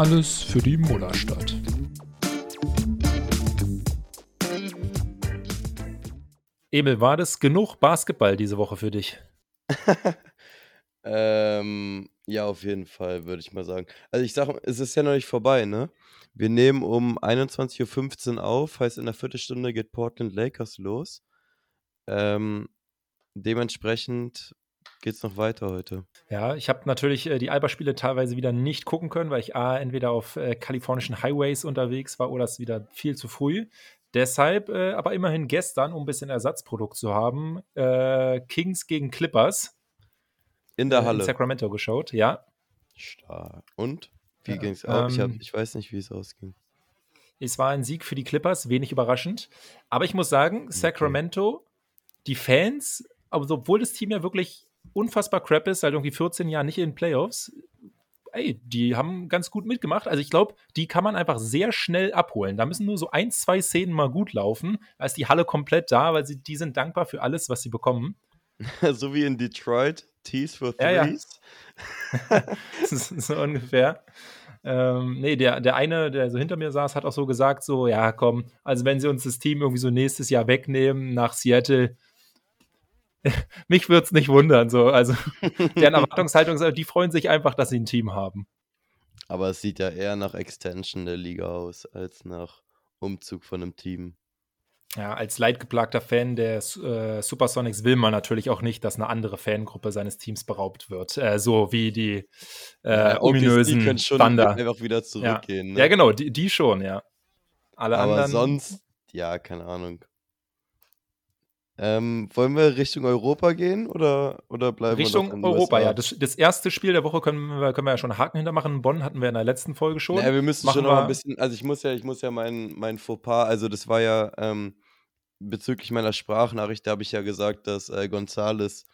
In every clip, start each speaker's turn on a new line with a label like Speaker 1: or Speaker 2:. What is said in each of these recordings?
Speaker 1: Alles für die Mullerstadt.
Speaker 2: Emil, war das genug Basketball diese Woche für dich?
Speaker 3: ähm, ja, auf jeden Fall, würde ich mal sagen. Also ich sage, es ist ja noch nicht vorbei, ne? Wir nehmen um 21.15 Uhr auf, heißt in der Viertelstunde geht Portland Lakers los. Ähm, dementsprechend geht es noch weiter heute.
Speaker 2: Ja, ich habe natürlich äh, die Alba-Spiele teilweise wieder nicht gucken können, weil ich A, entweder auf äh, kalifornischen Highways unterwegs war oder es wieder viel zu früh. Deshalb äh, aber immerhin gestern, um ein bisschen Ersatzprodukt zu haben, äh, Kings gegen Clippers.
Speaker 3: In der
Speaker 2: äh,
Speaker 3: Halle.
Speaker 2: In Sacramento geschaut, ja.
Speaker 3: Stark. Und? Wie
Speaker 2: Ja,
Speaker 3: ging es aus? Ich, hab,
Speaker 2: ähm,
Speaker 3: ich weiß nicht, wie es ausging.
Speaker 2: Es war ein Sieg für die Clippers, wenig überraschend. Aber ich muss sagen, Sacramento, die Fans, also obwohl das Team ja wirklich unfassbar crap ist, seit irgendwie 14 Jahren nicht in den Playoffs, ey, die haben ganz gut mitgemacht. Also ich glaube, die kann man einfach sehr schnell abholen. Da müssen nur so ein, zwei Szenen mal gut laufen. Da ist die Halle komplett da, weil sie, die sind dankbar für alles, was sie bekommen.
Speaker 3: so wie in Detroit, Tees for
Speaker 2: Ja, ja.
Speaker 3: Threes.
Speaker 2: so ungefähr. Ähm, nee, der, der eine, der so hinter mir saß, hat auch so gesagt: so, ja, komm, also wenn sie uns das Team irgendwie so nächstes Jahr wegnehmen nach Seattle, mich würde es nicht wundern. So, also deren Erwartungshaltung ist, die freuen sich einfach, dass sie ein Team haben.
Speaker 3: Aber es sieht ja eher nach Extension der Liga aus, als nach Umzug von einem Team.
Speaker 2: Ja, als leidgeplagter Fan der äh, Supersonics will man natürlich auch nicht, dass eine andere Fangruppe seines Teams beraubt wird. Äh, so wie die äh,
Speaker 3: Ja,
Speaker 2: ominösen
Speaker 3: können schon
Speaker 2: Thunder.
Speaker 3: einfach wieder
Speaker 2: Ja.
Speaker 3: zurückgehen. Ne?
Speaker 2: ja, genau, die, die schon, ja. Alle
Speaker 3: Aber
Speaker 2: anderen.
Speaker 3: sonst, ja, keine Ahnung. Ähm, wollen wir Richtung Europa gehen oder, oder bleiben wir
Speaker 2: Richtung
Speaker 3: in den
Speaker 2: Europa,
Speaker 3: USA?
Speaker 2: ja. Das, das erste Spiel der Woche können wir, können wir ja schon einen Haken hintermachen. Bonn hatten wir in der letzten Folge schon.
Speaker 3: Naja, wir müssen
Speaker 2: Machen
Speaker 3: schon noch
Speaker 2: wir-
Speaker 3: ein bisschen, also ich muss ja, ich muss ja mein, mein Fauxpas, also das war ja ähm, bezüglich meiner Sprachnachricht, da habe ich ja gesagt, dass äh, Gonzales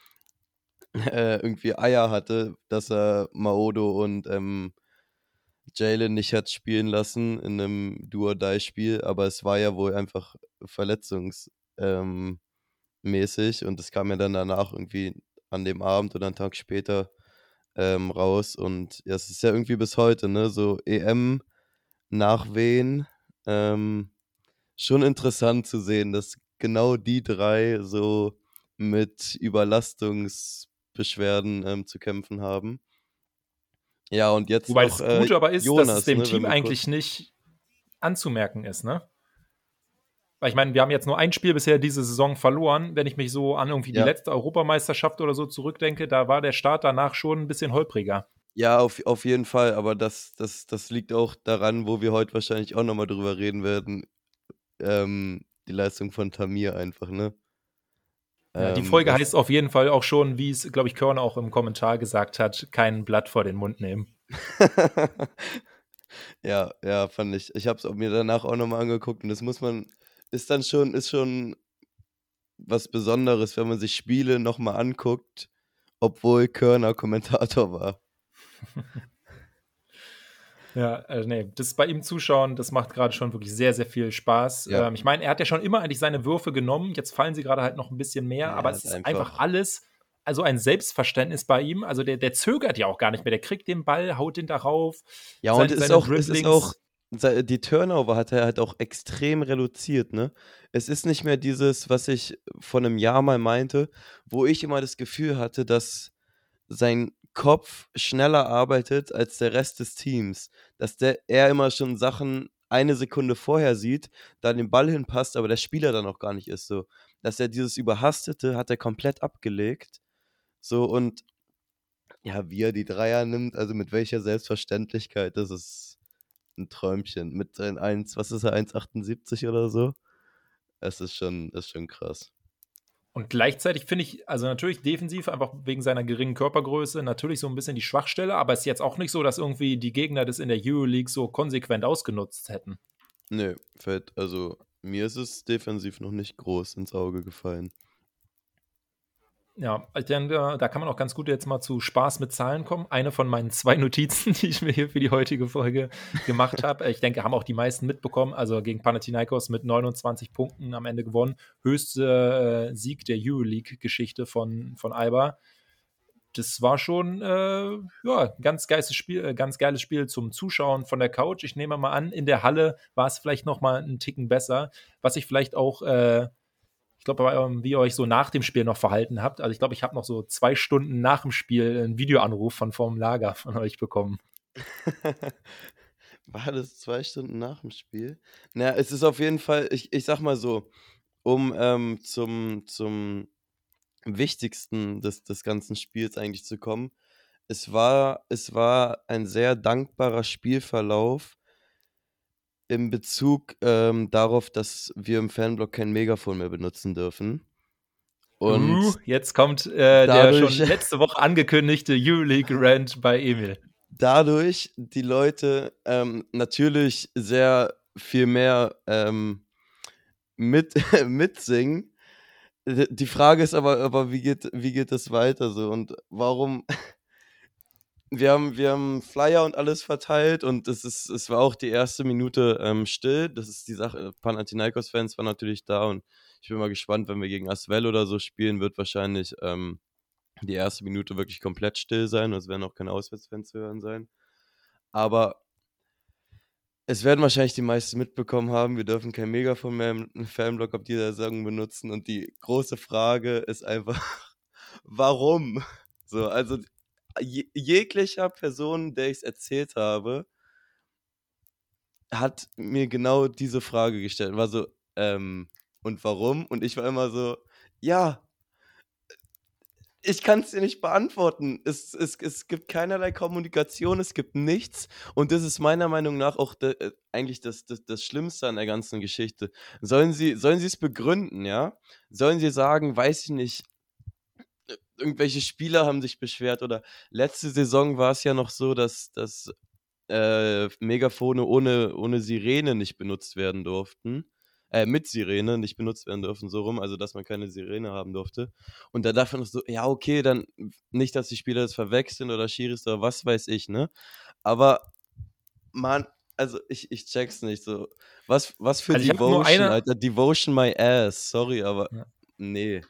Speaker 3: äh, irgendwie Eier hatte, dass er Maodo und ähm, Jalen nicht hat spielen lassen in einem Do-or-Die-Spiel, aber es war ja wohl einfach verletzungsmäßig ähm, mäßig und das kam ja dann danach irgendwie an dem Abend oder einen Tag später ähm, raus und ja, es ist ja irgendwie bis heute, ne, so EM Nachwehen, ähm, schon interessant zu sehen, dass genau die drei so mit Überlastungsbeschwerden ähm, zu kämpfen haben. Ja, und jetzt
Speaker 2: Wobei
Speaker 3: noch,
Speaker 2: das
Speaker 3: äh,
Speaker 2: Gute aber ist,
Speaker 3: Jonas,
Speaker 2: dass es dem
Speaker 3: ne,
Speaker 2: Team eigentlich nicht anzumerken ist, ne? Weil ich meine, wir haben jetzt nur ein Spiel bisher diese Saison verloren. Wenn ich mich so an irgendwie
Speaker 3: Ja.
Speaker 2: die letzte Europameisterschaft oder so zurückdenke, da war der Start danach schon ein bisschen holpriger.
Speaker 3: Ja, auf, auf jeden Fall, aber das, das, das liegt auch daran, wo wir heute wahrscheinlich auch nochmal drüber reden werden. Ähm, die Leistung von Tamir einfach, ne?
Speaker 2: Ja, die
Speaker 3: Ähm,
Speaker 2: Folge heißt auf jeden Fall auch schon, wie es, glaube ich, Körner auch im Kommentar gesagt hat, kein Blatt vor den Mund nehmen.
Speaker 3: ja, ja, fand ich. Ich habe es mir danach auch nochmal angeguckt und das muss man, ist dann schon, ist schon was Besonderes, wenn man sich Spiele nochmal anguckt, obwohl Körner Kommentator war.
Speaker 2: Ja, äh, nee, das bei ihm zuschauen, das macht gerade schon wirklich sehr, sehr viel Spaß.
Speaker 3: Ja.
Speaker 2: Ähm, ich meine, er hat ja schon immer eigentlich seine Würfe genommen. Jetzt fallen sie gerade halt noch ein bisschen mehr,
Speaker 3: Ja,
Speaker 2: aber es ist
Speaker 3: einfach-
Speaker 2: einfach, alles, also ein Selbstverständnis bei ihm. Also der, der zögert ja auch gar nicht mehr. Der kriegt den Ball, haut den darauf.
Speaker 3: Ja, und es ist auch, es ist auch, die Turnover hat er halt auch extrem reduziert, ne? Es ist nicht mehr dieses, was ich vor einem Jahr mal meinte, wo ich immer das Gefühl hatte, dass sein Kopf schneller arbeitet als der Rest des Teams. Dass der, er immer schon Sachen eine Sekunde vorher sieht, da den Ball hinpasst, aber der Spieler dann auch gar nicht ist so. Dass er dieses Überhastete hat er komplett abgelegt. So und ja, wie er die Dreier nimmt, also mit welcher Selbstverständlichkeit, das ist ein Träumchen. Mit seinen 1, was ist er, 1,78 oder so? Es ist schon, ist schon krass.
Speaker 2: Und gleichzeitig finde ich, also natürlich defensiv, einfach wegen seiner geringen Körpergröße, natürlich so ein bisschen die Schwachstelle, aber es ist jetzt auch nicht so, dass irgendwie die Gegner das in der Euroleague so konsequent ausgenutzt hätten.
Speaker 3: Nö, fällt, also mir ist es defensiv noch nicht groß ins Auge gefallen.
Speaker 2: Ja, ich denke, da kann man auch ganz gut jetzt mal zu Spaß mit Zahlen kommen. Eine von meinen zwei Notizen, die ich mir hier für die heutige Folge gemacht habe. Ich denke, haben auch die meisten mitbekommen. Also gegen Panathinaikos mit 29 Punkten am Ende gewonnen. Höchste äh, Sieg der Euroleague-Geschichte von, von Alba. das war schon äh, ja, ganz geiles Spiel, äh, ganz geiles Spiel zum Zuschauen von der Couch. Ich nehme mal an, in der Halle war es vielleicht noch mal einen Ticken besser, was ich vielleicht auch äh, glaube, wie ihr euch so nach dem Spiel noch verhalten habt. Also ich glaube, ich habe noch so zwei Stunden nach dem Spiel einen Videoanruf von vorm Lager von euch bekommen.
Speaker 3: War das zwei Stunden nach dem Spiel? Na, es ist auf jeden Fall, ich, ich sag mal so, um ähm, zum, zum Wichtigsten des, des ganzen Spiels eigentlich zu kommen. Es war, es war ein sehr dankbarer Spielverlauf in Bezug ähm, darauf, dass wir im Fanblock kein Megafon mehr benutzen dürfen.
Speaker 2: Und uh, jetzt kommt äh, der schon letzte Woche angekündigte Euroleague Rant bei Emil.
Speaker 3: Dadurch die Leute ähm, natürlich sehr viel mehr ähm, mit, mitsingen die Frage ist aber, aber wie geht, wie geht das weiter so und warum? Wir haben, wir haben Flyer und alles verteilt und es, ist, es war auch die erste Minute ähm, still. Das ist die Sache. Panathinaikos-Fans waren natürlich da und ich bin mal gespannt, wenn wir gegen Aswell oder so spielen, wird wahrscheinlich ähm, die erste Minute wirklich komplett still sein. Es werden auch keine Auswärtsfans zu hören sein. Aber es werden wahrscheinlich die meisten mitbekommen haben, wir dürfen kein Megafon mehr im Fanblock auf dieser Saison benutzen. Und die große Frage ist einfach, warum? So, also je, jeglicher Person, der ich es erzählt habe, hat mir genau diese Frage gestellt. War so, ähm, und warum? Und ich war immer so, ja, ich kann es dir nicht beantworten. Es, es, es gibt keinerlei Kommunikation, es gibt nichts. Und das ist meiner Meinung nach auch de, äh, eigentlich das, das, das Schlimmste an der ganzen Geschichte. Sollen sie sollen es begründen, ja? Sollen sie sagen, weiß ich nicht, irgendwelche Spieler haben sich beschwert oder letzte Saison war es ja noch so, dass, dass äh, Megafone ohne, ohne Sirene nicht benutzt werden durften äh, mit Sirene nicht benutzt werden dürfen, so rum, also dass man keine Sirene haben durfte. Und da dachte man so, ja, okay, dann nicht, dass die Spieler das verwechseln oder Schiris oder was weiß ich, ne? Aber man, also ich, ich check's nicht so. Was, was für also Devotion, Alter, Devotion my ass, sorry, aber ja. nee.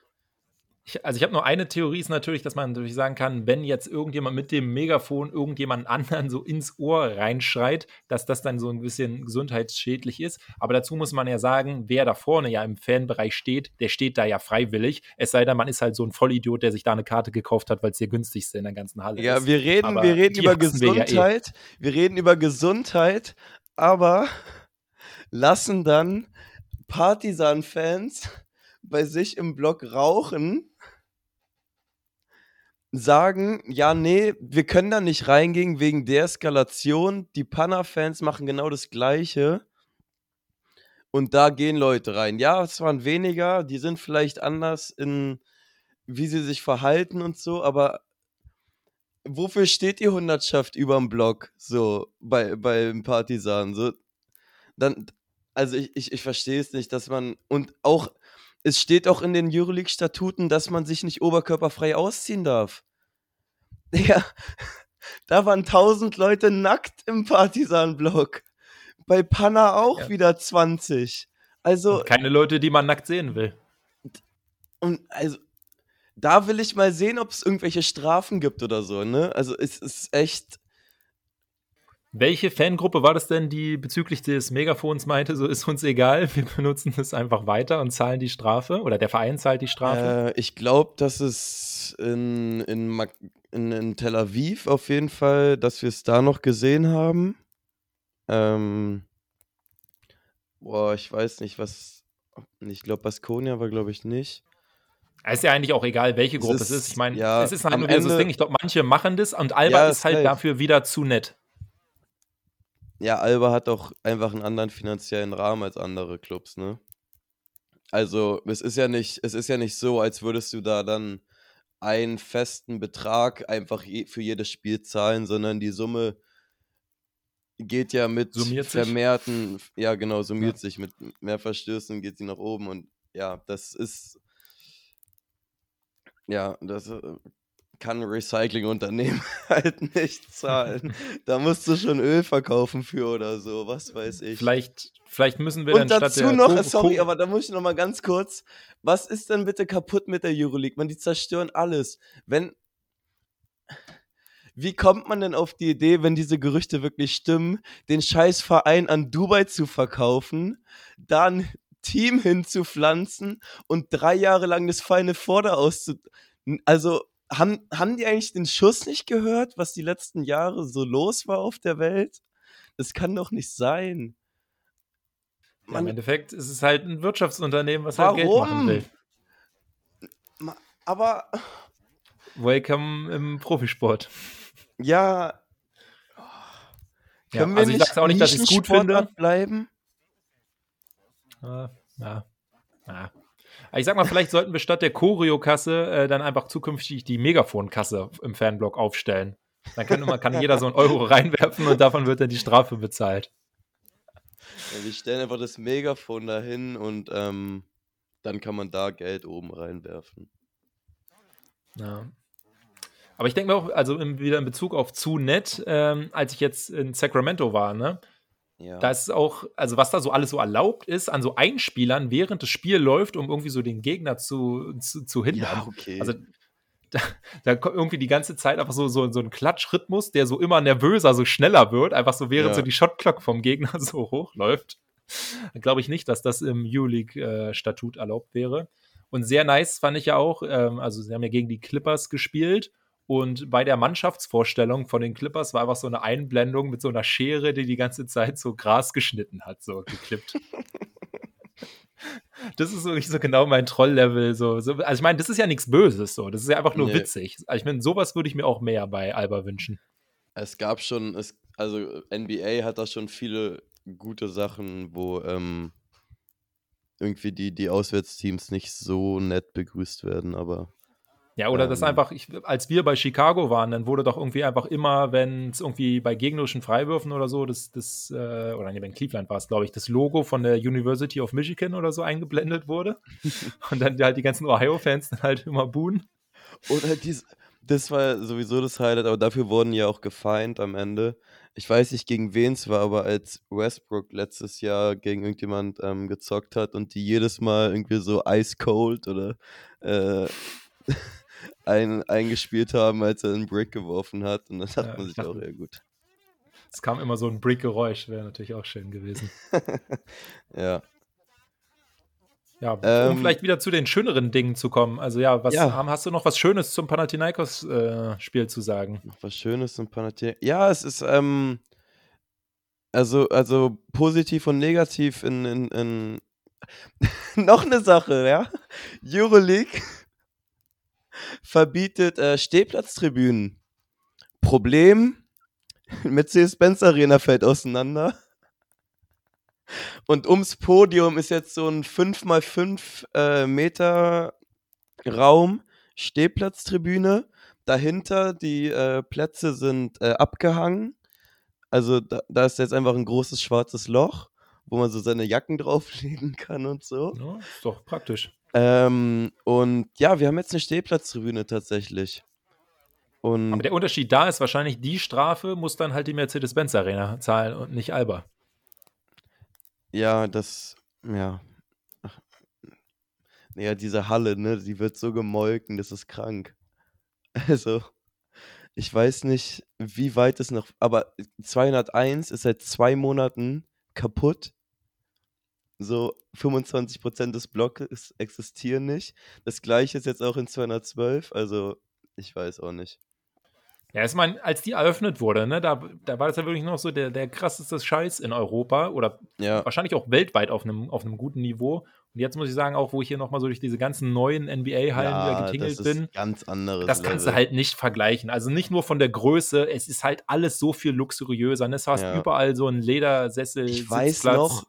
Speaker 2: Ich, also ich habe nur eine Theorie, ist natürlich, dass man natürlich sagen kann, wenn jetzt irgendjemand mit dem Megafon irgendjemand anderen so ins Ohr reinschreit, dass das dann so ein bisschen gesundheitsschädlich ist. Aber dazu muss man ja sagen, wer da vorne ja im Fanbereich steht, der steht da ja freiwillig. Es sei denn, man ist halt so ein Vollidiot, der sich da eine Karte gekauft hat, weil es der günstigste in der ganzen Halle
Speaker 3: ja,
Speaker 2: ist.
Speaker 3: Ja, wir reden, wir reden über Gesundheit. Wir, ja eh. wir reden über Gesundheit, aber lassen dann Partisan-Fans bei sich im Blog rauchen sagen, ja, nee, wir können da nicht reingehen wegen der Eskalation. Die Panna-Fans machen genau das Gleiche. Und da gehen Leute rein. Ja, es waren weniger, die sind vielleicht anders in, wie sie sich verhalten und so, aber wofür steht die Hundertschaft überm Block, so, bei, beim Partisan? So, dann, also ich, ich, ich verstehe es nicht, dass man, und auch, es steht auch in den Euroleague-Statuten, dass man sich nicht oberkörperfrei ausziehen darf. Ja, da waren tausend Leute nackt im Partisan-Block. Bei Panna auch ja. wieder 20. Also.
Speaker 2: Und keine Leute, die man nackt sehen will.
Speaker 3: Und also, da will ich mal sehen, ob es irgendwelche Strafen gibt oder so, ne? Also, es ist echt
Speaker 2: welche Fangruppe war das denn, die bezüglich des Megafons meinte, so ist uns egal, wir benutzen es einfach weiter und zahlen die Strafe? Oder der Verein zahlt die Strafe?
Speaker 3: Äh, ich glaube, dass es in, in, in, in, Tel Aviv auf jeden Fall, dass wir es da noch gesehen haben. Ähm, boah, ich weiß nicht, was. Ich glaube, Baskonia war, glaube ich, nicht.
Speaker 2: Es ist ja eigentlich auch egal, welche Gruppe es ist. Es ist. Ich meine, ja, es ist halt nur dieses Ding. Ich glaube, manche machen das und Alba ja, ist halt dafür wieder zu nett.
Speaker 3: Ja, Alba hat doch einfach einen anderen finanziellen Rahmen als andere Clubs, ne? Also, es ist ja nicht, es ist ja nicht so, als würdest du da dann einen festen Betrag einfach je, für jedes Spiel zahlen, sondern die Summe geht ja mit
Speaker 2: summiert
Speaker 3: vermehrten, sich. ja genau, summiert ja. sich mit mehr Verstößen, geht sie nach oben und ja, das ist ja, das äh, kann ein Recyclingunternehmen halt nicht zahlen. da musst du schon Öl verkaufen für oder so, was weiß ich.
Speaker 2: Vielleicht, vielleicht müssen wir
Speaker 3: Und dann dazu noch, Co sorry, aber da muss ich noch mal ganz kurz, was ist denn bitte kaputt mit der Euroleague? Man, die zerstören alles. Wenn wie kommt man denn auf die Idee, wenn diese Gerüchte wirklich stimmen, den Scheißverein an Dubai zu verkaufen, dann Team hinzupflanzen und drei Jahre lang das feine Vorder auszu... Also, haben, haben die eigentlich den Schuss nicht gehört, was die letzten Jahre so los war auf der Welt? Das kann doch nicht sein.
Speaker 2: Ja, Im Endeffekt ist es halt ein Wirtschaftsunternehmen, was Warum? halt Geld machen will.
Speaker 3: Aber.
Speaker 2: Welcome im Profisport.
Speaker 3: Ja.
Speaker 2: Können ja, also ich sage auch nicht, dass ich es gut finde.
Speaker 3: bleiben?
Speaker 2: Ja, ja. ja. Ich sag mal, vielleicht sollten wir statt der Choreo-Kasse äh, dann einfach zukünftig die Megafon-Kasse im Fanblock aufstellen. Dann kann, immer, kann jeder so einen Euro reinwerfen und davon wird dann die Strafe bezahlt.
Speaker 3: Ja, wir stellen einfach das Megafon dahin und ähm, dann kann man da Geld oben reinwerfen.
Speaker 2: Ja. Aber ich denke mir auch, also in, wieder in Bezug auf zu nett, ähm, als ich jetzt in Sacramento war, ne? Ja. Da ist auch, also was da so alles so erlaubt ist, an so Einspielern, während das Spiel läuft, um irgendwie so den Gegner zu, zu, zu hindern.
Speaker 3: Ja, okay.
Speaker 2: Also da, da, kommt irgendwie die ganze Zeit einfach so, so, so ein Klatschrhythmus, der so immer nervöser, so schneller wird, einfach so während ja. so die Shotclock vom Gegner so hochläuft. Glaube ich nicht, dass das im U-League-Statut äh, erlaubt wäre. Und sehr nice fand ich ja auch, ähm, also sie haben ja gegen die Clippers gespielt und bei der Mannschaftsvorstellung von den Clippers war einfach so eine Einblendung mit so einer Schere, die die ganze Zeit so Gras geschnitten hat, so geklippt. das ist wirklich so genau mein Troll-Level. So, so, also ich meine, das ist ja nichts Böses, so. Das ist ja einfach nur nee. witzig. Also ich meine, sowas würde ich mir auch mehr bei Alba wünschen.
Speaker 3: Es gab schon, es, also NBA hat da schon viele gute Sachen, wo ähm, irgendwie die, die Auswärtsteams nicht so nett begrüßt werden, aber.
Speaker 2: Ja, oder ähm, das einfach, ich, als wir bei Chicago waren, dann wurde doch irgendwie einfach immer, wenn es irgendwie bei gegnerischen Freiwürfen oder so, das, das äh, oder nee, in Cleveland war es, glaube ich, das Logo von der University of Michigan oder so eingeblendet wurde. und dann halt die ganzen Ohio-Fans dann halt immer buhen.
Speaker 3: Oder dies, das war sowieso das Highlight, aber dafür wurden ja auch gefeind am Ende ich weiß nicht gegen wen es war, aber als Westbrook letztes Jahr gegen irgendjemand ähm, gezockt hat und die jedes Mal irgendwie so ice cold oder äh, ein, eingespielt haben, als er einen Brick geworfen hat. Und dann hat ja, man sich auch, ja gut.
Speaker 2: Es kam immer so ein Brick-Geräusch, wäre natürlich auch schön gewesen.
Speaker 3: ja.
Speaker 2: Ja, um ähm, vielleicht wieder zu den schöneren Dingen zu kommen. Also ja, was ja. hast du noch was Schönes zum Panathinaikos-Spiel äh, zu sagen?
Speaker 3: Noch was Schönes zum Panathinaikos? Ja, es ist ähm, also also positiv und negativ in, in, in noch eine Sache, ja. Euroleague verbietet äh, Stehplatztribünen. Problem: Mercedes-Benz Arena fällt auseinander. Und ums Podium ist jetzt so ein 5x5 äh, Meter Raum, Stehplatztribüne. Dahinter die äh, Plätze sind äh, abgehangen. Also da, da, ist jetzt einfach ein großes schwarzes Loch, wo man so seine Jacken drauflegen kann und so.
Speaker 2: Ja, ist doch praktisch.
Speaker 3: Ähm, und ja, wir haben jetzt eine Stehplatztribüne tatsächlich. Und
Speaker 2: Aber der Unterschied da ist wahrscheinlich, die Strafe muss dann halt die Mercedes-Benz Arena zahlen und nicht Alba.
Speaker 3: Ja, das, ja. Ach, ja, diese Halle, ne, die wird so gemolken, das ist krank. Also, ich weiß nicht, wie weit es noch, aber 201 ist seit zwei Monaten kaputt. So 25% des Blocks existieren nicht. Das gleiche ist jetzt auch in 212, also ich weiß auch nicht.
Speaker 2: Ja, ich meine, als die eröffnet wurde, ne, da, da war das ja wirklich noch so der, der krasseste Scheiß in Europa oder ja. wahrscheinlich auch weltweit auf einem, auf einem guten Niveau. Und jetzt muss ich sagen, auch wo ich hier nochmal so durch diese ganzen neuen NBA-Hallen ja, wieder getingelt das ist bin,
Speaker 3: ganz anderes
Speaker 2: das kannst Level. du halt nicht vergleichen. Also nicht nur von der Größe, es ist halt alles so viel luxuriöser. Ne? Es hast ja. überall so ein Ledersessel.
Speaker 3: Ich weiß noch,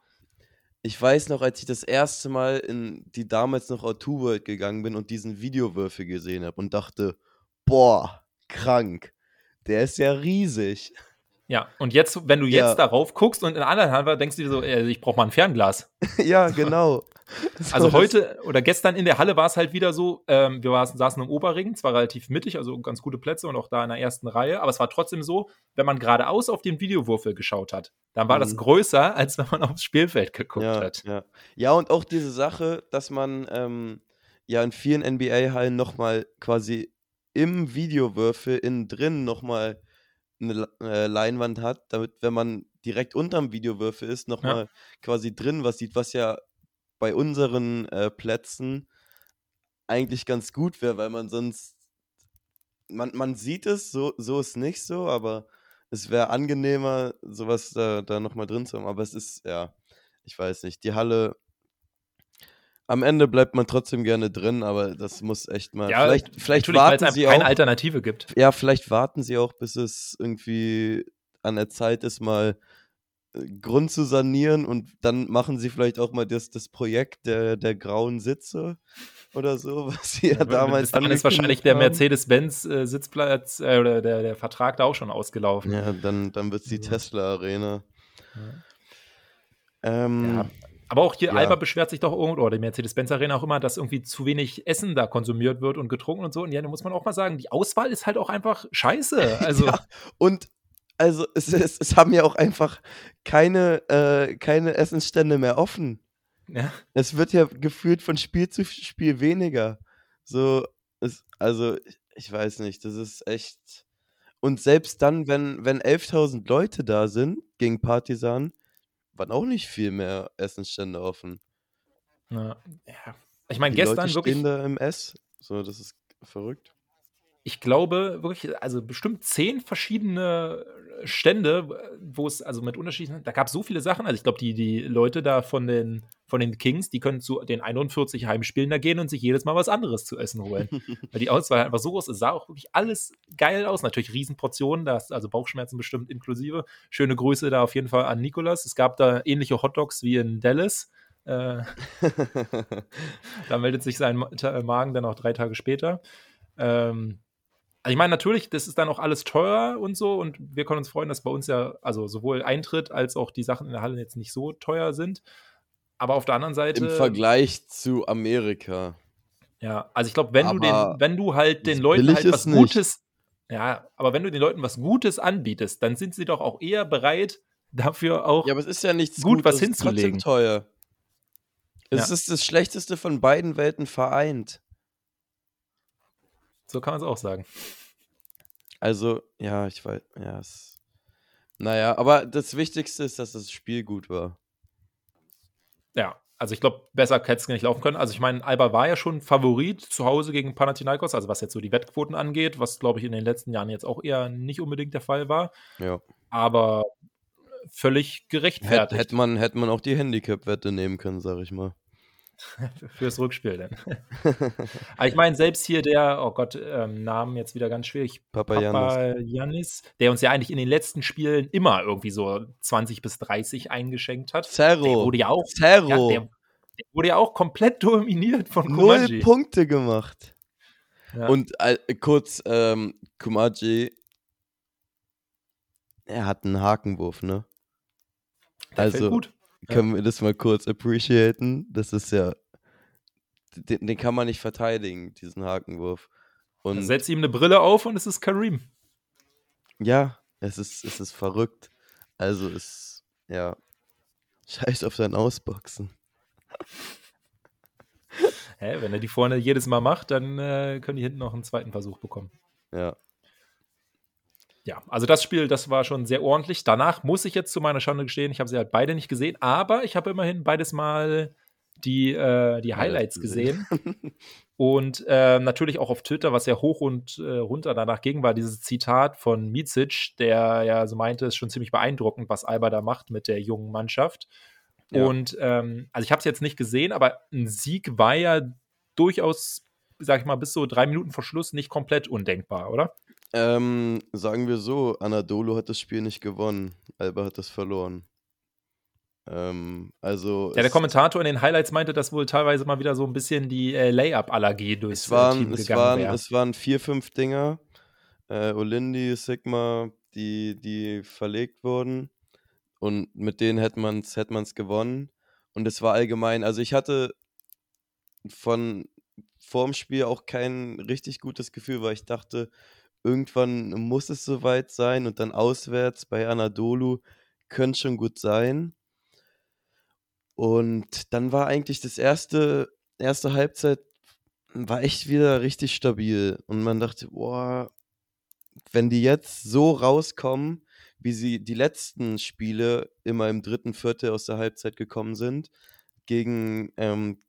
Speaker 3: ich weiß noch, als ich das erste Mal in die damals noch Auto World gegangen bin und diesen Videowürfel gesehen habe und dachte, boah, krank. Der ist ja riesig.
Speaker 2: Ja, und jetzt, wenn du jetzt ja. darauf guckst und in anderen Hand denkst du dir so, ey, ich brauche mal ein Fernglas.
Speaker 3: ja, genau.
Speaker 2: also heute oder gestern in der Halle war es halt wieder so, ähm, wir war, saßen im Oberring, zwar relativ mittig, also ganz gute Plätze und auch da in der ersten Reihe, aber es war trotzdem so, wenn man geradeaus auf den Videowürfel geschaut hat, dann war mhm. das größer, als wenn man aufs Spielfeld geguckt
Speaker 3: ja,
Speaker 2: hat.
Speaker 3: Ja. ja, und auch diese Sache, dass man ähm, ja in vielen NBA-Hallen nochmal quasi im Videowürfel innen drin nochmal eine äh, Leinwand hat, damit, wenn man direkt unterm Videowürfel ist, nochmal ja. quasi drin was sieht, was ja bei unseren äh, Plätzen eigentlich ganz gut wäre, weil man sonst. Man, man sieht es, so, so ist nicht so, aber es wäre angenehmer, sowas da, da nochmal drin zu haben. Aber es ist, ja, ich weiß nicht. Die Halle am Ende bleibt man trotzdem gerne drin, aber das muss echt mal. Ja, vielleicht, vielleicht warten
Speaker 2: sie keine auch, Alternative gibt.
Speaker 3: Ja, vielleicht warten sie auch, bis es irgendwie an der Zeit ist, mal äh, Grund zu sanieren und dann machen sie vielleicht auch mal das, das Projekt der, der grauen Sitze oder so, was sie ja, ja damals.
Speaker 2: Dann ist wahrscheinlich der Mercedes-Benz-Sitzplatz äh, äh, oder der, der Vertrag da auch schon ausgelaufen.
Speaker 3: Ja, dann, dann wird es die Tesla-Arena.
Speaker 2: Ja. Ähm, ja. Aber auch hier, ja. Alba beschwert sich doch irgendwo, oder die Mercedes-Benz Arena auch immer, dass irgendwie zu wenig Essen da konsumiert wird und getrunken und so. Und ja, da muss man auch mal sagen, die Auswahl ist halt auch einfach scheiße. Also. ja,
Speaker 3: und also es, es, es, haben ja auch einfach keine, äh, keine Essensstände mehr offen. Ja. Es wird ja gefühlt von Spiel zu Spiel weniger. So, es, also ich weiß nicht, das ist echt. Und selbst dann, wenn, wenn 11.000 Leute da sind gegen Partisan, waren auch nicht viel mehr Essensstände offen.
Speaker 2: Ja. ja. Ich meine, gestern
Speaker 3: Leute
Speaker 2: wirklich.
Speaker 3: Stehen da im S. So, das ist verrückt.
Speaker 2: Ich glaube wirklich, also bestimmt zehn verschiedene Stände, wo es also mit Unterschieden, da gab es so viele Sachen. Also ich glaube, die, die Leute da von den, von den Kings, die können zu den 41 Heimspielen da gehen und sich jedes Mal was anderes zu essen holen. Weil die Auswahl einfach so groß ist. Es sah auch wirklich alles geil aus. Natürlich Riesenportionen, da ist also Bauchschmerzen bestimmt inklusive. Schöne Grüße da auf jeden Fall an Nikolas. Es gab da ähnliche Hotdogs wie in Dallas. Äh, da meldet sich sein Magen dann auch drei Tage später. Ähm, also ich meine, natürlich, das ist dann auch alles teuer und so und wir können uns freuen, dass bei uns ja, also sowohl Eintritt als auch die Sachen in der Halle jetzt nicht so teuer sind. Aber auf der anderen Seite.
Speaker 3: Im Vergleich zu Amerika.
Speaker 2: Ja, also ich glaube, wenn du den, wenn du halt den Leuten halt was Gutes, ja, aber wenn du den Leuten was Gutes anbietest, dann sind sie doch auch eher bereit, dafür auch
Speaker 3: ja, aber es ist ja nichts
Speaker 2: gut, gut was hinzulegen.
Speaker 3: Ist teuer. Es ja. ist das Schlechteste von beiden Welten vereint.
Speaker 2: So kann man es auch sagen.
Speaker 3: Also, ja, ich weiß, ja, es, naja, aber das Wichtigste ist, dass das Spiel gut war.
Speaker 2: Ja, also ich glaube, besser hätte es nicht laufen können. Also ich meine, Alba war ja schon Favorit zu Hause gegen Panathinaikos, also was jetzt so die Wettquoten angeht, was glaube ich in den letzten Jahren jetzt auch eher nicht unbedingt der Fall war.
Speaker 3: Ja.
Speaker 2: Aber völlig gerechtfertigt.
Speaker 3: Hätte, hätte man, hätte man auch die Handicap-Wette nehmen können, sage ich mal.
Speaker 2: Fürs Rückspiel dann. Aber ich meine, selbst hier der, oh Gott, ähm, Namen jetzt wieder ganz schwierig.
Speaker 3: Papa, Papa
Speaker 2: Janis, der uns ja eigentlich in den letzten Spielen immer irgendwie so 20 bis 30 eingeschenkt hat.
Speaker 3: Zerro.
Speaker 2: Der wurde ja auch,
Speaker 3: Zerro.
Speaker 2: Ja, der, der, wurde ja auch komplett dominiert von
Speaker 3: Kumaji. Null Punkte gemacht. Ja. Und äh, kurz, ähm, Kumaji, er hat einen Hakenwurf, ne?
Speaker 2: Der also, gut.
Speaker 3: Können wir das mal kurz appreciaten? Das ist ja. Den, den kann man nicht verteidigen, diesen Hakenwurf.
Speaker 2: Und Setz ihm eine Brille auf und es ist Kareem.
Speaker 3: Ja, es ist, es ist verrückt. Also es, ja. Scheiß auf sein Ausboxen.
Speaker 2: Hä, wenn er die vorne jedes Mal macht, dann äh, können die hinten noch einen zweiten Versuch bekommen.
Speaker 3: Ja
Speaker 2: ja, also das Spiel, das war schon sehr ordentlich. Danach muss ich jetzt zu meiner Schande gestehen, ich habe sie halt beide nicht gesehen, aber ich habe immerhin beides mal die, äh, die Highlights gesehen. und äh, natürlich auch auf Twitter, was ja hoch und äh, runter danach ging, war dieses Zitat von Micic, der ja so meinte, es ist schon ziemlich beeindruckend, was Alba da macht mit der jungen Mannschaft. Ja. Und ähm, also ich habe es jetzt nicht gesehen, aber ein Sieg war ja durchaus, sag ich mal, bis so drei Minuten vor Schluss nicht komplett undenkbar, oder?
Speaker 3: Ähm, sagen wir so, Anadolu hat das Spiel nicht gewonnen. Alba hat das verloren. Ähm, also
Speaker 2: ja, der Kommentator in den Highlights meinte, dass wohl teilweise mal wieder so ein bisschen die äh, Layup-Allergie durchs
Speaker 3: es waren,
Speaker 2: Team
Speaker 3: es waren, wäre. Es waren vier, fünf Dinger. Äh, Olindi, Sigma, die, die verlegt wurden. Und mit denen hätte man es hätte man's gewonnen. Und es war allgemein, also ich hatte von vorm Spiel auch kein richtig gutes Gefühl, weil ich dachte, irgendwann muss es soweit sein und dann auswärts bei Anadolu könnte schon gut sein. Und dann war eigentlich das erste, erste Halbzeit, war echt wieder richtig stabil. Und man dachte, boah, wenn die jetzt so rauskommen, wie sie die letzten Spiele immer im dritten Viertel aus der Halbzeit gekommen sind, gegen ähm,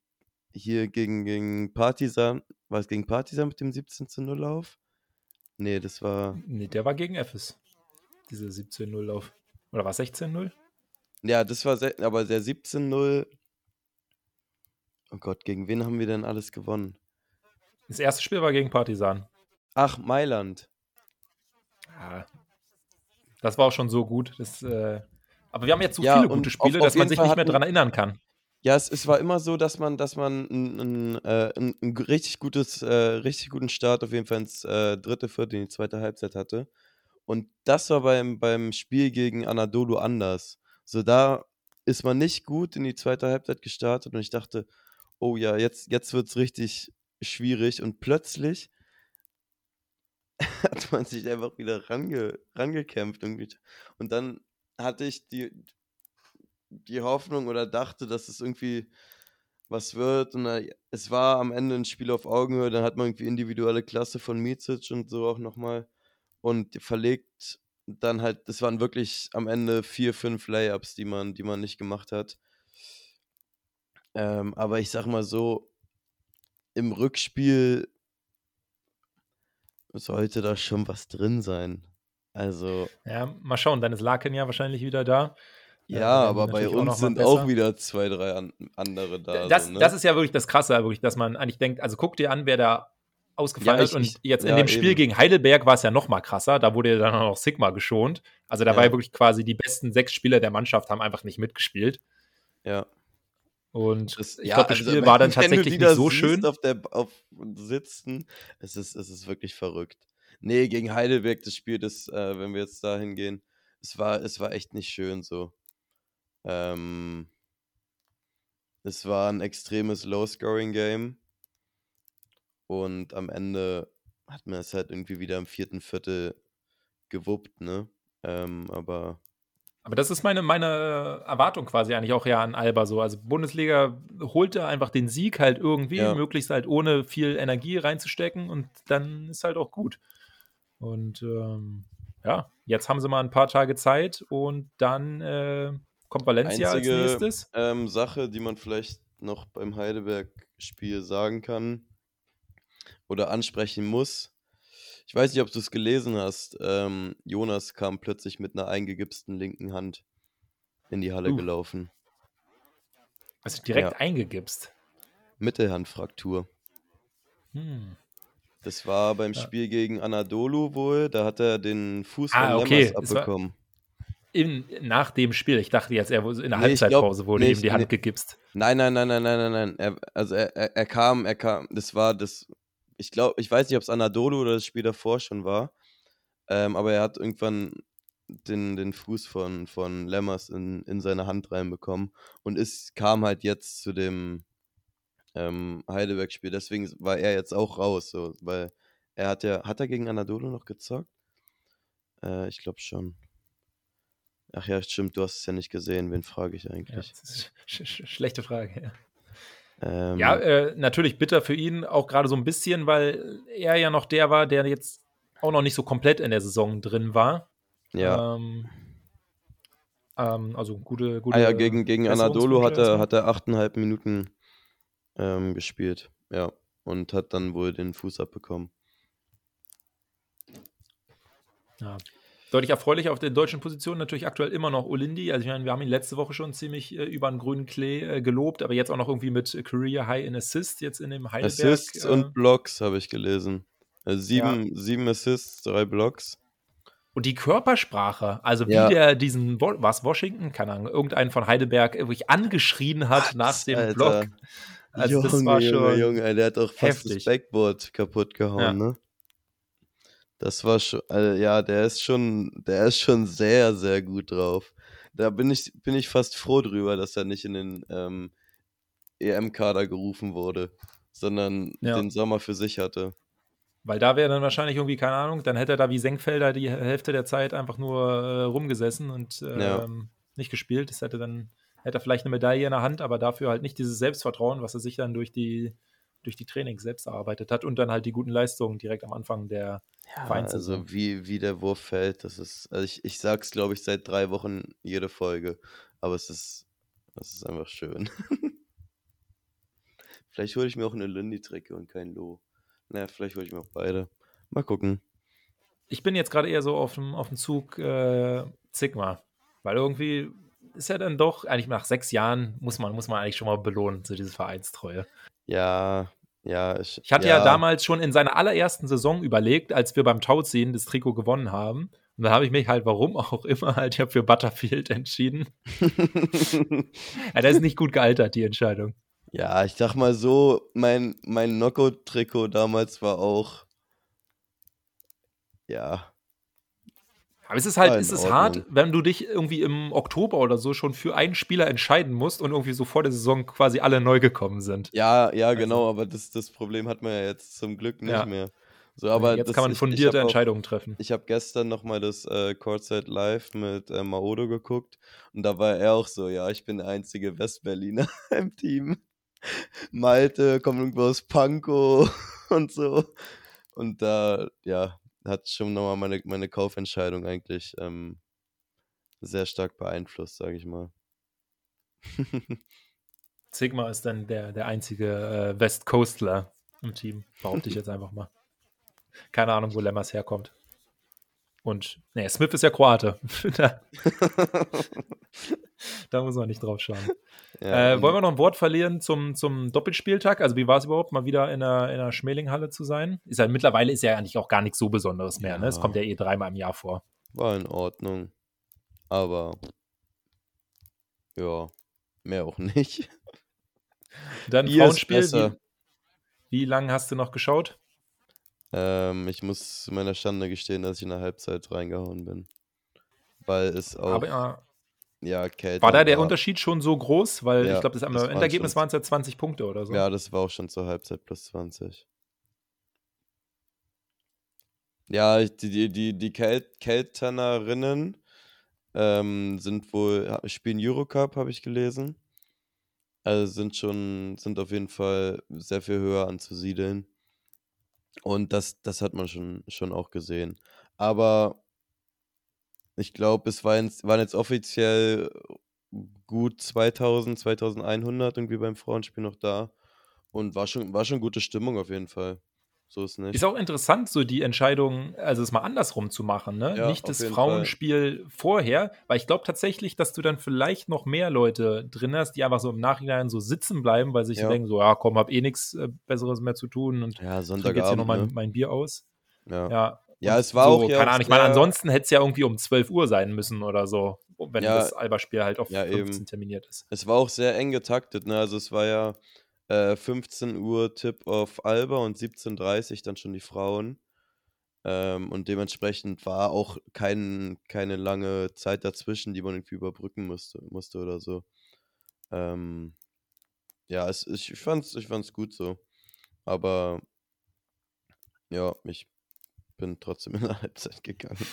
Speaker 3: hier gegen, gegen Partisan, war es gegen Partisan mit dem 17 zu 0 Lauf? Nee, das war.
Speaker 2: Nee, der war gegen Ephes. Diese 17-0 Lauf. Oder war es 16-0?
Speaker 3: Ja, das war, aber der 17-0. Oh Gott, gegen wen haben wir denn alles gewonnen?
Speaker 2: Das erste Spiel war gegen Partisan.
Speaker 3: Ach, Mailand.
Speaker 2: Ja. Das war auch schon so gut. Das, äh, aber wir haben jetzt so ja, viele gute Spiele, dass man sich nicht mehr daran erinnern kann.
Speaker 3: Ja, es, es war immer so, dass man, dass man äh, ein, ein richtig gutes, äh, richtig guten Start auf jeden Fall ins äh, dritte Viertel, in die zweite Halbzeit hatte. Und das war beim, beim Spiel gegen Anadolu anders. So, da ist man nicht gut in die zweite Halbzeit gestartet und ich dachte, oh ja, jetzt, jetzt wird es richtig schwierig und plötzlich hat man sich einfach wieder range, rangekämpft irgendwie. Und dann hatte ich die, die Hoffnung oder dachte, dass es irgendwie was wird. Und es war am Ende ein Spiel auf Augenhöhe. Dann hat man irgendwie individuelle Klasse von Micic und so auch nochmal. Und verlegt dann halt, das waren wirklich am Ende vier, fünf Layups, die man, die man nicht gemacht hat. Ähm, aber ich sag mal so, im Rückspiel sollte da schon was drin sein. Also.
Speaker 2: Ja, mal schauen, dann ist Larkin ja wahrscheinlich wieder da.
Speaker 3: Ja, aber bei uns sind auch wieder zwei, drei an, andere da.
Speaker 2: Das, so, ne? das ist ja wirklich das Krasse, wirklich, dass man eigentlich denkt, also guck dir an, wer da ausgefallen ja, ist. Und jetzt in ja, dem Spiel eben. gegen Heidelberg war es ja noch mal krasser. Da wurde ja dann auch noch Sigma geschont. Also da ja. war ja wirklich quasi die besten sechs Spieler der Mannschaft haben einfach nicht mitgespielt.
Speaker 3: Ja.
Speaker 2: Und das, ich glaube, das also, Spiel war dann tatsächlich nicht so schön.
Speaker 3: Auf der auf Sitzen, es ist, es ist wirklich verrückt. Nee, gegen Heidelberg, das Spiel, das, äh, wenn wir jetzt dahin gehen, es war, es war echt nicht schön so. Ähm, es war ein extremes Low-Scoring-Game. Und am Ende hat man es halt irgendwie wieder im vierten Viertel gewuppt, ne? Ähm, aber.
Speaker 2: Aber das ist meine, meine Erwartung quasi eigentlich auch ja an Alba so. Also Bundesliga holte einfach den Sieg halt irgendwie, ja. möglichst halt ohne viel Energie reinzustecken und dann ist halt auch gut. Und ähm, ja, jetzt haben sie mal ein paar Tage Zeit und dann äh, Kommt Valencia
Speaker 3: Einzige,
Speaker 2: als nächstes?
Speaker 3: Ähm, Sache, die man vielleicht noch beim Heidelberg-Spiel sagen kann oder ansprechen muss. Ich weiß nicht, ob du es gelesen hast. Ähm, Jonas kam plötzlich mit einer eingegipsten linken Hand in die Halle uh. gelaufen.
Speaker 2: Also direkt ja. eingegipst.
Speaker 3: Mittelhandfraktur. Hm. Das war beim. Spiel gegen Anadolu wohl. Da hat er den Fuß ah, von okay. Abbekommen
Speaker 2: in, nach dem Spiel. Ich dachte jetzt, er in der nee, Halbzeitpause wurde nee, ihm die Hand nee. gegipst.
Speaker 3: Nein, nein, nein, nein, nein, nein, nein. Er, also er, er, er, kam, er kam, das war das, ich glaube, ich weiß nicht, ob es Anadolu oder das Spiel davor schon war, ähm, aber er hat irgendwann den, den Fuß von, von Lemmers in, in seine Hand reinbekommen und ist, kam halt jetzt zu dem ähm, Heidelberg-Spiel. Deswegen war er jetzt auch raus, so, weil er hat ja, hat er gegen Anadolu noch gezockt? Äh, ich glaube schon. Ach ja, stimmt, du hast es ja nicht gesehen. Wen frage ich eigentlich?
Speaker 2: Ja, sch sch schlechte Frage, ja. Ähm, ja, äh, natürlich bitter für ihn, auch gerade so ein bisschen, weil er ja noch der war, der jetzt auch noch nicht so komplett in der Saison drin war.
Speaker 3: Ja. Ähm,
Speaker 2: ähm, also gute, gute.
Speaker 3: Ah ja, gegen, gegen Anadolu hat er, hat er achteinhalb Minuten ähm, gespielt. Ja. Und hat dann wohl den Fuß abbekommen.
Speaker 2: Ja, Deutlich erfreulich auf der deutschen Position natürlich aktuell immer noch Olindi. Also ich meine, wir haben ihn letzte Woche schon ziemlich äh, über einen grünen Klee äh, gelobt, aber jetzt auch noch irgendwie mit Career High in Assist jetzt in dem Heidelberg.
Speaker 3: Assists äh, und Blocks habe ich gelesen. Also sieben, ja. sieben Assists, drei Blocks.
Speaker 2: Und die Körpersprache, also wie ja. der diesen, was Washington, keine Ahnung, irgendeinen von Heidelberg wirklich angeschrien hat Was, nach dem Alter. Block.
Speaker 3: Also Junge, das war schon Junge, Junge, der hat auch fast heftig. das Backboard kaputt gehauen, ja. ne? Das war schon, also ja, der ist schon, der ist schon sehr, sehr gut drauf. Da bin ich, bin ich fast froh drüber, dass er nicht in den ähm, EM-Kader gerufen wurde, sondern ja. den Sommer für sich hatte.
Speaker 2: Weil da wäre dann wahrscheinlich irgendwie, keine Ahnung, dann hätte er da wie Senkfelder die Hälfte der Zeit einfach nur äh, rumgesessen und äh, ja. nicht gespielt. Das hätte dann, hätte er vielleicht eine Medaille in der Hand, aber dafür halt nicht dieses Selbstvertrauen, was er sich dann durch die durch die Trainings selbst erarbeitet hat und dann halt die guten Leistungen direkt am Anfang der
Speaker 3: Ja,
Speaker 2: Vereinssaison.
Speaker 3: also wie, wie der Wurf fällt, das ist, also ich, ich sag's, glaube ich, seit drei Wochen jede Folge, aber es ist, es ist einfach schön. Vielleicht hole ich mir auch eine Lindy-Trecke und kein Lo. Naja, vielleicht hole ich mir auch beide. Mal gucken.
Speaker 2: Ich bin jetzt gerade eher so auf dem, auf dem Zug äh, Sigma, weil irgendwie ist ja dann doch, eigentlich nach sechs Jahren muss man, muss man eigentlich schon mal belohnen, so diese Vereinstreue.
Speaker 3: Ja, ja. Ich,
Speaker 2: Ich hatte ja. damals schon in seiner allerersten Saison überlegt, als wir beim Tauziehen das Trikot gewonnen haben. Und da habe ich mich halt, warum auch immer, halt ja für Butterfield entschieden. Ja, das ist nicht gut gealtert, die Entscheidung.
Speaker 3: ja, ich sag mal so, mein, mein Knockout-Trikot damals war auch. Ja,
Speaker 2: Aber es ist halt,
Speaker 3: in
Speaker 2: es ist hart, wenn du dich irgendwie im Oktober oder so schon für einen Spieler entscheiden musst und irgendwie so vor der Saison quasi alle neu gekommen sind.
Speaker 3: ja, ja,
Speaker 2: Also-
Speaker 3: genau, aber das, das Problem hat man ja jetzt zum Glück nicht
Speaker 2: Ja.
Speaker 3: mehr. So, aber
Speaker 2: Jetzt
Speaker 3: das,
Speaker 2: kann man
Speaker 3: ich- ich
Speaker 2: fundierte
Speaker 3: hab auch-
Speaker 2: Entscheidungen treffen.
Speaker 3: Ich habe gestern nochmal das äh, Courtside Live mit äh, Maodo geguckt und da war er auch so, ja, ich bin der einzige Westberliner im Team. Malte kommt irgendwo aus Pankow und so. Und da, ja, hat schon nochmal meine, meine Kaufentscheidung eigentlich ähm, sehr stark beeinflusst, sage ich mal.
Speaker 2: Sigma ist dann der, der einzige äh, West Coastler im Team, behaupte ich jetzt einfach mal. Keine Ahnung, wo Lemmers herkommt. Und, nee, Smith ist ja Kroate. da, muss man nicht drauf schauen.
Speaker 3: Ja,
Speaker 2: Äh, wollen wir noch ein Wort verlieren zum, zum Doppelspieltag? Also, wie war es überhaupt, mal wieder in der, in der Schmelinghalle zu sein? Ist ja, mittlerweile ist ja eigentlich auch gar nichts so Besonderes mehr. Ne? Es
Speaker 3: Ja.
Speaker 2: kommt ja eh dreimal im Jahr vor.
Speaker 3: war in Ordnung. Aber ja, mehr auch nicht.
Speaker 2: Dann
Speaker 3: Bier
Speaker 2: Frauenspiel. Wie, wie lange hast du noch geschaut?
Speaker 3: Ähm, ich muss zu meiner Schande gestehen, dass ich in der Halbzeit reingehauen bin. Weil es auch,
Speaker 2: Aber
Speaker 3: ja, kälter
Speaker 2: war da der Unterschied schon so groß? Weil
Speaker 3: Ja,
Speaker 2: ich glaube, das
Speaker 3: das waren
Speaker 2: Endergebnis waren es ja 20 Punkte oder so.
Speaker 3: Ja, das war auch schon zur Halbzeit plus 20. Ja, die, die, die, die Kel Kelternerinnen ähm, sind wohl, spielen Eurocup, habe ich gelesen. Also sind schon, sind auf jeden Fall sehr viel höher anzusiedeln. Und das, das hat man schon, schon auch gesehen. Aber ich glaube, es war jetzt, waren jetzt offiziell gut 2000, 2100 irgendwie beim Frauenspiel noch da. Und war schon, war schon gute Stimmung auf jeden Fall. So ist nicht.
Speaker 2: Ist auch interessant, so die Entscheidung, also es mal andersrum zu machen, ne?
Speaker 3: Ja,
Speaker 2: Nicht das Frauenspiel vorher, weil ich glaube tatsächlich, dass du dann vielleicht noch mehr Leute drin hast, die einfach so im Nachhinein so sitzen bleiben, weil sie sich
Speaker 3: Ja.
Speaker 2: denken, so, ja, komm, hab eh nichts äh, Besseres mehr zu tun und
Speaker 3: ja,
Speaker 2: trinke jetzt hier noch mein,
Speaker 3: Ne?
Speaker 2: mein Bier aus.
Speaker 3: Ja.
Speaker 2: Ja,
Speaker 3: Ja, es war
Speaker 2: so,
Speaker 3: auch ja
Speaker 2: keine Ahnung, ich meine, ansonsten hätte es ja irgendwie um 12 Uhr sein müssen oder so, wenn
Speaker 3: Ja,
Speaker 2: das Alba-Spiel halt auf
Speaker 3: ja,
Speaker 2: 15
Speaker 3: eben.
Speaker 2: terminiert ist.
Speaker 3: Es war auch sehr eng getaktet, ne? Also es war ja äh, 15 Uhr Tipp auf Alba und 17.30 Uhr dann schon die Frauen. Ähm, und dementsprechend war auch kein, keine lange Zeit dazwischen, die man irgendwie überbrücken musste, musste oder so. Ähm, ja, es, ich fand's, ich fand's gut so. Aber ja, ich bin trotzdem in der Halbzeit gegangen.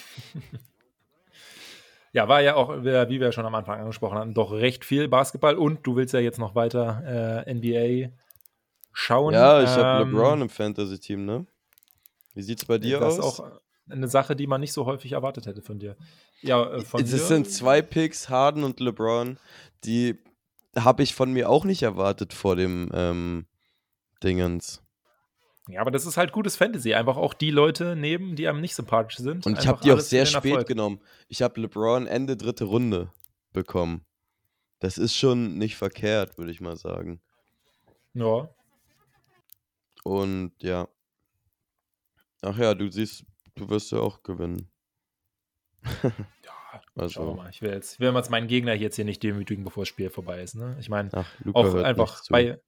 Speaker 2: Ja, war ja auch, wie wir schon am Anfang angesprochen hatten, doch recht viel Basketball und du willst ja jetzt noch weiter äh, NBA schauen.
Speaker 3: Ja, ich habe
Speaker 2: Ähm,
Speaker 3: LeBron im Fantasy-Team, ne? Wie sieht's bei dir
Speaker 2: das
Speaker 3: aus?
Speaker 2: ist auch eine Sache, die man nicht so häufig erwartet hätte von dir. Ja, äh, von
Speaker 3: Es
Speaker 2: dir.
Speaker 3: sind zwei Picks, Harden und LeBron, die habe ich von mir auch nicht erwartet vor dem ähm, Dingens.
Speaker 2: Ja, aber das ist halt gutes Fantasy. Einfach auch die Leute nehmen, die einem nicht sympathisch sind.
Speaker 3: Und ich habe die auch sehr spät
Speaker 2: Erfolg.
Speaker 3: genommen. Ich habe LeBron Ende dritte Runde bekommen. Das ist schon nicht verkehrt, würde ich mal sagen.
Speaker 2: Ja.
Speaker 3: Und ja. Ach ja, du siehst, du wirst ja auch gewinnen.
Speaker 2: ja,
Speaker 3: Also,
Speaker 2: schauen wir mal. Ich will jetzt, ich will jetzt meinen Gegner jetzt hier nicht demütigen, bevor das Spiel vorbei ist. Ne? Ich meine, auch einfach bei.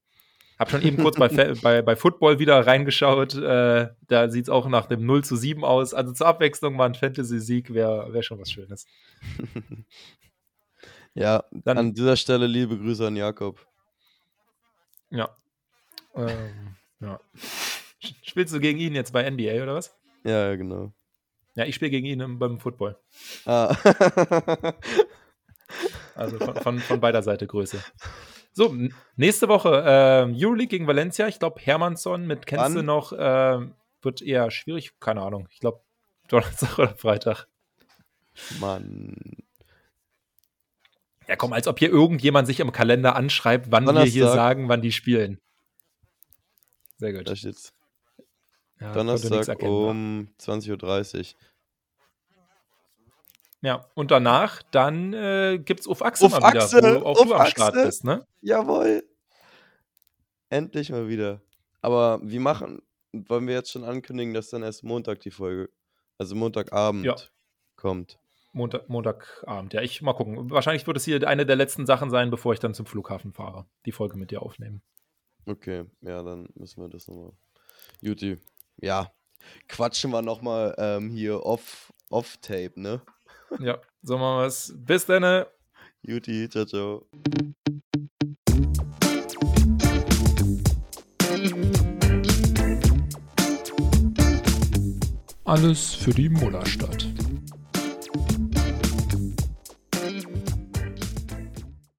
Speaker 2: Hab schon eben kurz bei, bei, bei Football wieder reingeschaut. Äh, da sieht es auch nach dem 0 zu 7 aus. Also zur Abwechslung mal ein Fantasy-Sieg wäre wär schon was Schönes.
Speaker 3: ja,
Speaker 2: Dann-
Speaker 3: an dieser Stelle liebe Grüße an Jakob.
Speaker 2: Ja. Ähm, ja. Spielst du gegen ihn jetzt bei NBA oder was?
Speaker 3: Ja, ja, genau.
Speaker 2: Ja, ich spiele gegen ihn im, beim Football.
Speaker 3: Ah.
Speaker 2: Also von, von, von beider Seite Größe. So, nächste Woche äh, Euroleague gegen Valencia. Ich glaube, Hermannsson mit kennst du noch, äh, wird eher schwierig. Keine Ahnung. Ich glaube, Donnerstag oder Freitag.
Speaker 3: Mann.
Speaker 2: Ja, komm, als ob hier irgendjemand sich im Kalender anschreibt, wann wir hier
Speaker 3: Donnerstag.
Speaker 2: sagen, wann die spielen. Sehr gut.
Speaker 3: Da steht's.
Speaker 2: Ja,
Speaker 3: Donnerstag
Speaker 2: wa?
Speaker 3: um 20.30 Uhr.
Speaker 2: Ja, und danach, dann äh, gibt's auf Achse
Speaker 3: Auf
Speaker 2: mal wieder,
Speaker 3: Achse,
Speaker 2: wo auch
Speaker 3: auf
Speaker 2: du am Start
Speaker 3: Achse.
Speaker 2: bist, ne?
Speaker 3: Jawohl. Endlich mal wieder. Aber wir machen, wollen wir jetzt schon ankündigen, dass dann erst Montag die Folge, also Montagabend
Speaker 2: Ja.
Speaker 3: kommt.
Speaker 2: Montag, Montagabend. Ja, ich mal gucken. Wahrscheinlich wird es hier eine der letzten Sachen sein, bevor ich dann zum Flughafen fahre. Die Folge mit dir aufnehmen.
Speaker 3: Okay, ja, dann müssen wir das nochmal. Juti, ja, quatschen wir nochmal ähm, hier off, off Tape, ne?
Speaker 2: Ja, so machen wir es. Bis dann.
Speaker 3: Juti, ciao, ciao.
Speaker 1: Alles für die Mullerstadt.